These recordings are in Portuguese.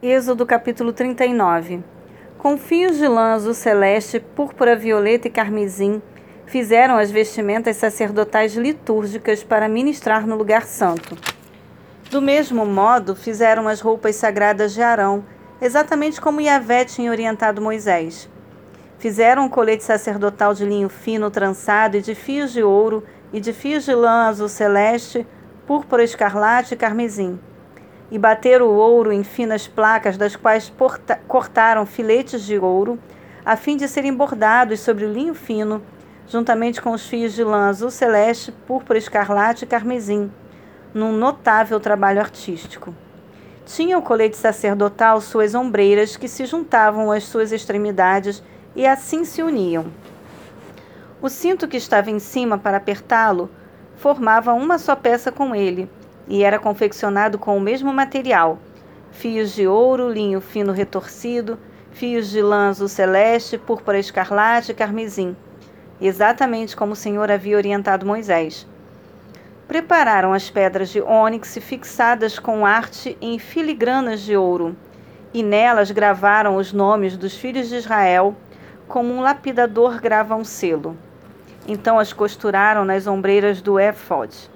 Êxodo capítulo 39 Com fios de lã azul celeste, púrpura, violeta e carmesim, fizeram as vestimentas sacerdotais litúrgicas para ministrar no lugar santo. Do mesmo modo, fizeram as roupas sagradas de Arão, exatamente como Yahvé tinha orientado Moisés. Fizeram um colete sacerdotal de linho fino trançado e de fios de ouro e de fios de lã azul celeste, púrpura escarlate e carmesim e bateram o ouro em finas placas, das quais cortaram filetes de ouro, a fim de serem bordados sobre o linho fino, juntamente com os fios de lã azul celeste, púrpura escarlate e carmesim, num notável trabalho artístico. Tinha o colete sacerdotal suas ombreiras que se juntavam às suas extremidades e assim se uniam. O cinto que estava em cima para apertá-lo formava uma só peça com ele e era confeccionado com o mesmo material: fios de ouro, linho fino retorcido, fios de lã azul celeste, púrpura escarlate e carmesim, exatamente como o Senhor havia orientado Moisés. Prepararam as pedras de ônix fixadas com arte em filigranas de ouro, e nelas gravaram os nomes dos filhos de Israel, como um lapidador grava um selo. Então as costuraram nas ombreiras do éfode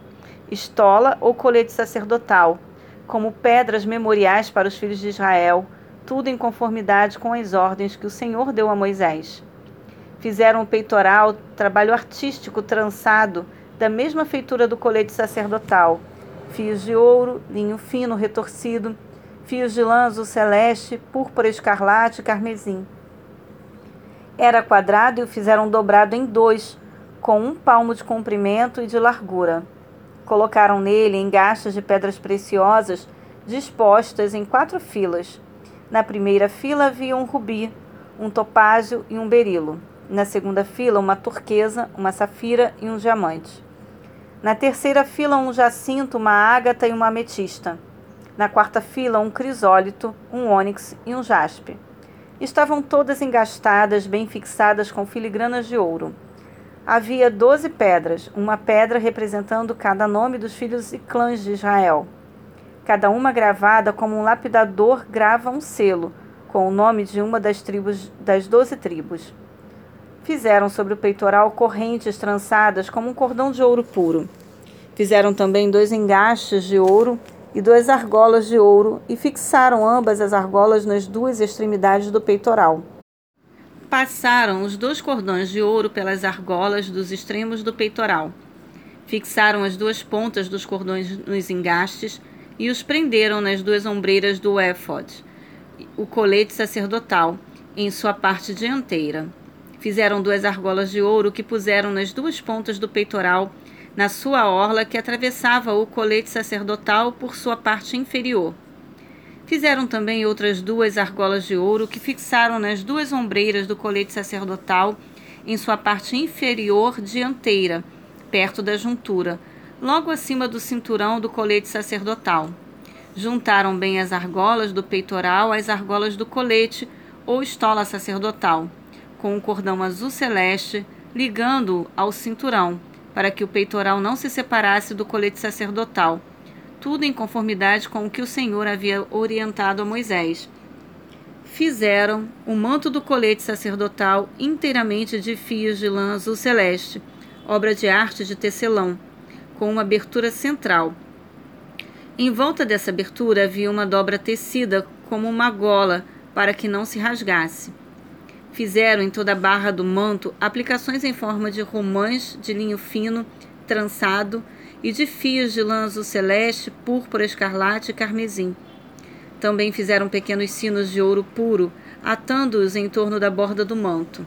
estola ou colete sacerdotal, como pedras memoriais para os filhos de Israel, tudo em conformidade com as ordens que o Senhor deu a Moisés. Fizeram o peitoral, trabalho artístico trançado, da mesma feitura do colete sacerdotal, fios de ouro, linho fino retorcido, fios de lã azul celeste, púrpura escarlate e carmesim. Era quadrado e o fizeram dobrado em dois, com um palmo de comprimento e de largura. Colocaram nele engastes de pedras preciosas dispostas em quatro filas. Na primeira fila havia um rubi, um topázio e um berilo. Na segunda fila, uma turquesa, uma safira e um diamante. Na terceira fila, um jacinto, uma ágata e uma ametista. Na quarta fila, um crisólito, um ônix e um jaspe. Estavam todas engastadas, bem fixadas com filigranas de ouro. Havia doze pedras, uma pedra representando cada nome dos filhos e clãs de Israel. Cada uma gravada como um lapidador grava um selo, com o nome de uma das tribos das doze tribos. Fizeram sobre o peitoral correntes trançadas como um cordão de ouro puro. Fizeram também dois engastes de ouro e duas argolas de ouro e fixaram ambas as argolas nas duas extremidades do peitoral passaram os dois cordões de ouro pelas argolas dos extremos do peitoral. Fixaram as duas pontas dos cordões nos engastes e os prenderam nas duas ombreiras do éfod, o colete sacerdotal, em sua parte dianteira. Fizeram duas argolas de ouro que puseram nas duas pontas do peitoral, na sua orla que atravessava o colete sacerdotal por sua parte inferior. Fizeram também outras duas argolas de ouro que fixaram nas duas ombreiras do colete sacerdotal em sua parte inferior dianteira, perto da juntura, logo acima do cinturão do colete sacerdotal. Juntaram bem as argolas do peitoral às argolas do colete ou estola sacerdotal, com um cordão azul celeste ligando-o ao cinturão, para que o peitoral não se separasse do colete sacerdotal tudo em conformidade com o que o Senhor havia orientado a Moisés. Fizeram o manto do colete sacerdotal inteiramente de fios de lã azul celeste, obra de arte de tecelão, com uma abertura central. Em volta dessa abertura havia uma dobra tecida como uma gola para que não se rasgasse. Fizeram em toda a barra do manto aplicações em forma de romãs de linho fino, trançado, e de fios de lã azul celeste, púrpura, escarlate e carmesim. Também fizeram pequenos sinos de ouro puro, atando-os em torno da borda do manto.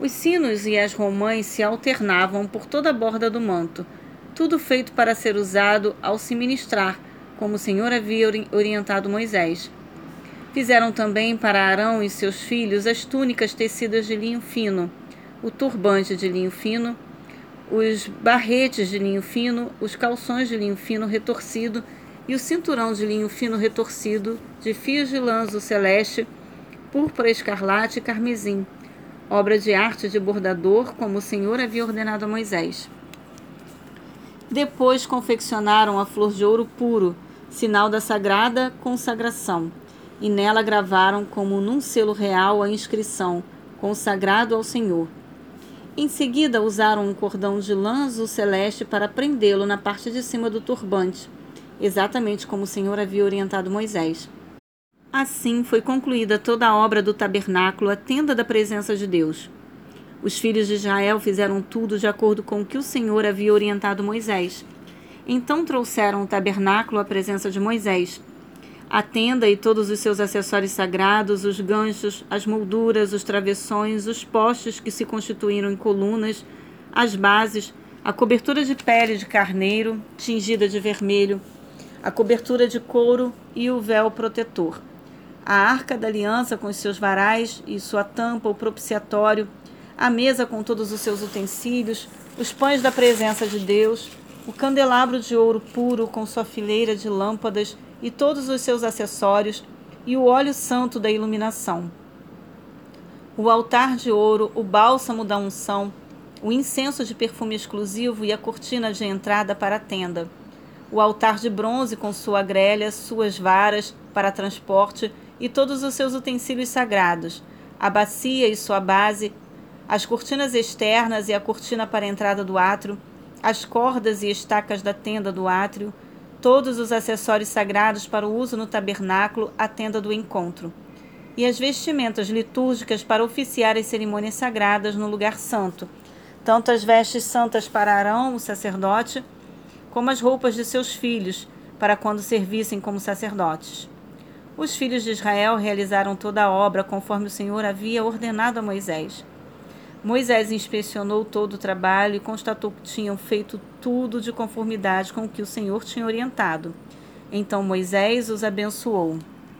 Os sinos e as romãs se alternavam por toda a borda do manto, tudo feito para ser usado ao se ministrar, como o Senhor havia orientado Moisés. Fizeram também para Arão e seus filhos as túnicas tecidas de linho fino, o turbante de linho fino os barretes de linho fino, os calções de linho fino retorcido e o cinturão de linho fino retorcido de fios de lanço celeste, púrpura escarlate e carmesim, obra de arte de bordador, como o Senhor havia ordenado a Moisés. Depois confeccionaram a flor de ouro puro, sinal da sagrada consagração, e nela gravaram como num selo real a inscrição consagrado ao Senhor. Em seguida, usaram um cordão de lã azul celeste para prendê-lo na parte de cima do turbante, exatamente como o Senhor havia orientado Moisés. Assim foi concluída toda a obra do tabernáculo, a tenda da presença de Deus. Os filhos de Israel fizeram tudo de acordo com o que o Senhor havia orientado Moisés. Então trouxeram o tabernáculo à presença de Moisés a tenda e todos os seus acessórios sagrados, os ganchos, as molduras, os travessões, os postes que se constituíram em colunas, as bases, a cobertura de pele de carneiro, tingida de vermelho, a cobertura de couro e o véu protetor. A arca da aliança com os seus varais e sua tampa, o propiciatório, a mesa com todos os seus utensílios, os pães da presença de Deus, o candelabro de ouro puro com sua fileira de lâmpadas e todos os seus acessórios, e o óleo santo da iluminação. O altar de ouro, o bálsamo da unção, o incenso de perfume exclusivo e a cortina de entrada para a tenda. O altar de bronze com sua grelha, suas varas para transporte e todos os seus utensílios sagrados, a bacia e sua base, as cortinas externas e a cortina para a entrada do átrio, as cordas e estacas da tenda do átrio, todos os acessórios sagrados para o uso no tabernáculo, a tenda do encontro, e as vestimentas litúrgicas para oficiar as cerimônias sagradas no lugar santo, tanto as vestes santas para Arão, o sacerdote, como as roupas de seus filhos, para quando servissem como sacerdotes. Os filhos de Israel realizaram toda a obra conforme o Senhor havia ordenado a Moisés. Moisés inspecionou todo o trabalho e constatou que tinham feito tudo de conformidade com o que o Senhor tinha orientado. Então Moisés os abençoou.